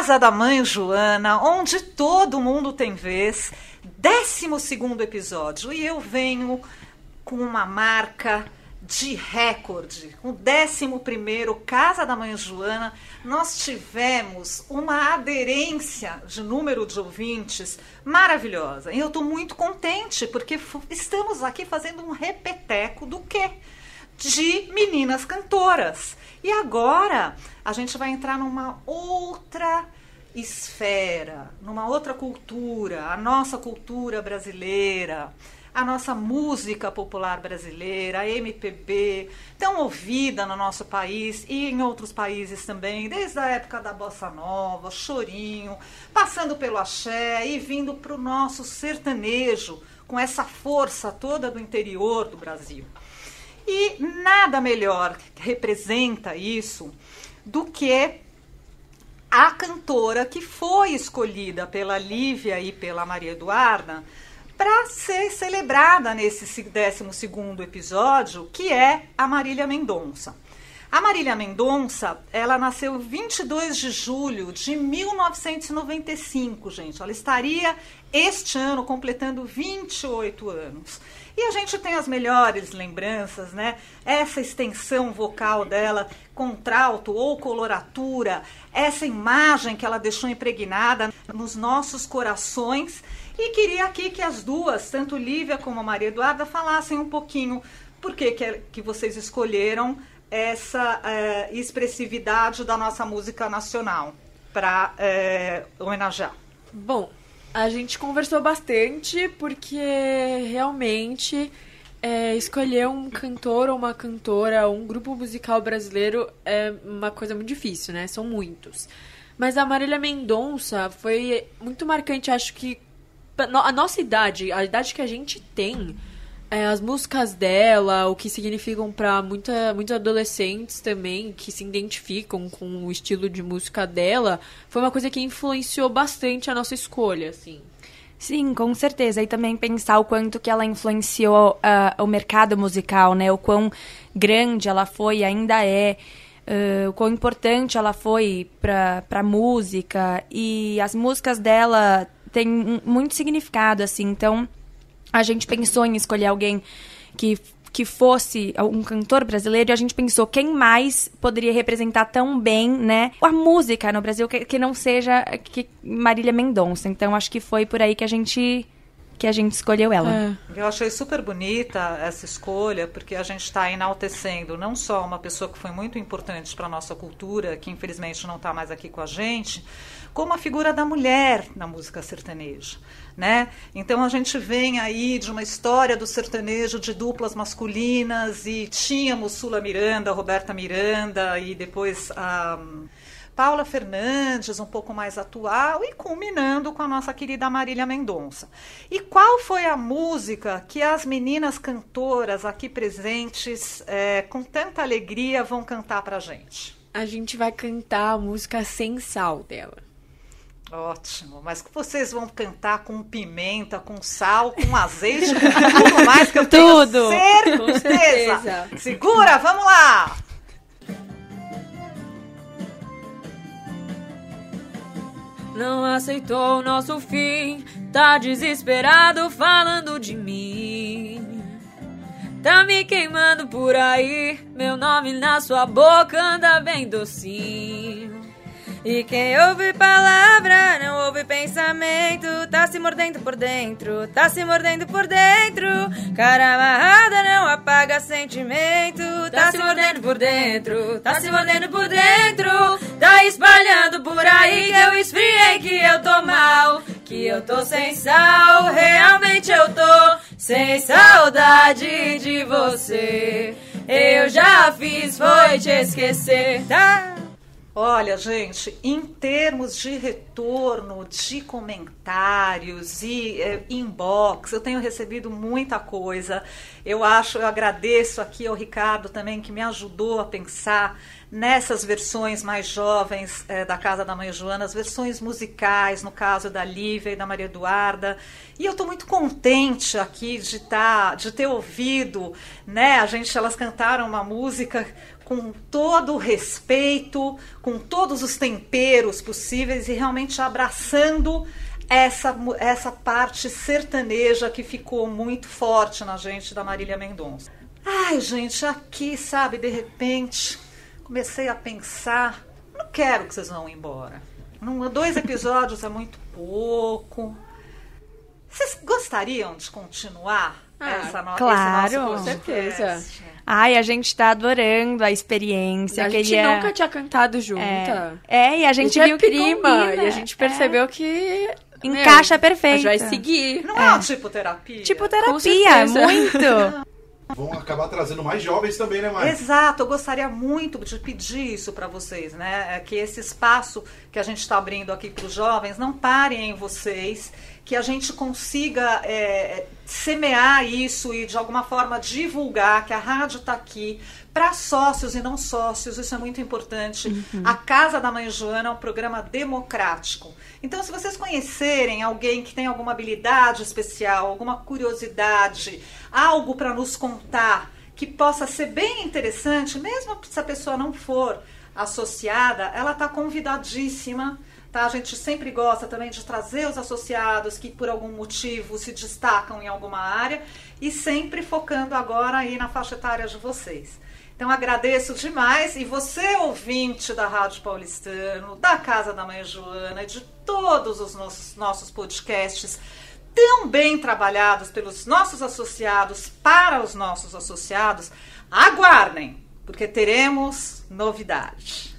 Casa da Mãe Joana, onde todo mundo tem vez. 12 episódio. E eu venho com uma marca de recorde. O 11 Casa da Mãe Joana, nós tivemos uma aderência de número de ouvintes maravilhosa. E eu estou muito contente, porque estamos aqui fazendo um repeteco do quê? De meninas cantoras. E agora a gente vai entrar numa outra esfera, numa outra cultura, a nossa cultura brasileira, a nossa música popular brasileira, a MPB, tão ouvida no nosso país e em outros países também, desde a época da bossa nova, chorinho, passando pelo axé e vindo para o nosso sertanejo, com essa força toda do interior do Brasil. E nada melhor representa isso do que a cantora que foi escolhida pela Lívia e pela Maria Eduarda para ser celebrada nesse 12 episódio, que é a Marília Mendonça. A Marília Mendonça, ela nasceu 22 de julho de 1995, gente. Ela estaria este ano completando 28 anos. E a gente tem as melhores lembranças, né? Essa extensão vocal dela, contralto ou coloratura, essa imagem que ela deixou impregnada nos nossos corações. E queria aqui que as duas, tanto Lívia como a Maria Eduarda, falassem um pouquinho por que, que, é, que vocês escolheram essa é, expressividade da nossa música nacional para é, homenagear? Bom, a gente conversou bastante porque realmente é, escolher um cantor ou uma cantora, um grupo musical brasileiro é uma coisa muito difícil, né? São muitos. Mas a Marília Mendonça foi muito marcante, acho que a nossa idade, a idade que a gente tem, é, as músicas dela, o que significam para muitos adolescentes também que se identificam com o estilo de música dela, foi uma coisa que influenciou bastante a nossa escolha, assim. Sim, com certeza. E também pensar o quanto que ela influenciou uh, o mercado musical, né? O quão grande ela foi e ainda é. Uh, o quão importante ela foi para a música. E as músicas dela têm muito significado, assim. Então, a gente pensou em escolher alguém que que fosse um cantor brasileiro e a gente pensou quem mais poderia representar tão bem, né, a música no Brasil que, que não seja que Marília Mendonça. Então acho que foi por aí que a gente que a gente escolheu ela. É. Eu achei super bonita essa escolha, porque a gente está enaltecendo não só uma pessoa que foi muito importante para a nossa cultura, que infelizmente não está mais aqui com a gente, como a figura da mulher na música sertaneja. Né? Então a gente vem aí de uma história do sertanejo de duplas masculinas e tínhamos Sula Miranda, Roberta Miranda e depois a Paula Fernandes, um pouco mais atual, e culminando com a nossa querida Marília Mendonça. E qual foi a música que as meninas cantoras aqui presentes, é, com tanta alegria, vão cantar pra gente? A gente vai cantar a música Sem Sal dela. Ótimo, mas que vocês vão cantar com pimenta, com sal, com azeite, com tudo mais que eu tenho tudo. certeza. Com certeza. Segura, vamos lá! Não aceitou o nosso fim, tá desesperado falando de mim. Tá me queimando por aí, meu nome na sua boca anda bem docinho. E quem ouve palavra não ouve pensamento, tá se mordendo por dentro, tá se mordendo por dentro. Cara amarrada não apaga sentimento, tá, tá se mordendo por dentro, tá se mordendo por dentro. Tá espalhando por aí que eu esfriei, que eu tô mal, que eu tô sem sal, realmente eu tô sem saudade de você. Eu já fiz, foi te esquecer, tá? Olha, gente, em termos de retorno, de comentários e é, inbox, eu tenho recebido muita coisa. Eu acho, eu agradeço aqui ao Ricardo também que me ajudou a pensar nessas versões mais jovens é, da Casa da Mãe Joana, as versões musicais, no caso da Lívia e da Maria Eduarda. E eu estou muito contente aqui de, tá, de ter ouvido, né? A gente, elas cantaram uma música com todo o respeito, com todos os temperos possíveis e realmente abraçando essa, essa parte sertaneja que ficou muito forte na gente da Marília Mendonça. Ai, gente, aqui, sabe, de repente, comecei a pensar, não quero que vocês vão embora. Num, dois episódios é muito pouco. Vocês gostariam de continuar Ah, essa no, claro. esse nosso Com certeza. Ai, a gente tá adorando a experiência. A gente queria- nunca tinha cantado junta. É, e a gente é viu que prima combina. e a gente percebeu que meu, Encaixa A perfeito. gente vai seguir. Não é, um tipo terapia? Tipo terapia, muito. Vão acabar trazendo mais jovens também, né, Mari? Exato, eu gostaria muito de pedir isso para vocês, né? É Que esse espaço que a gente está abrindo aqui para os jovens não parem em vocês, que a gente consiga é, semear isso e de alguma forma divulgar que a rádio está aqui para sócios e não sócios, isso é muito importante. A Casa da Mãe Joana é um programa democrático. Então, se vocês conhecerem alguém que tem alguma habilidade especial, alguma curiosidade, algo para nos contar, que possa ser bem interessante, mesmo se a pessoa não for associada, ela está convidadíssima. Tá? A gente sempre gosta também de trazer os associados que por algum motivo se destacam em alguma área e sempre focando agora aí na faixa etária de vocês. Então agradeço demais e você ouvinte da Rádio Paulistano, da Casa da Mãe Joana, de todos os nossos, nossos podcasts tão bem trabalhados pelos nossos associados para os nossos associados, aguardem, porque teremos novidade.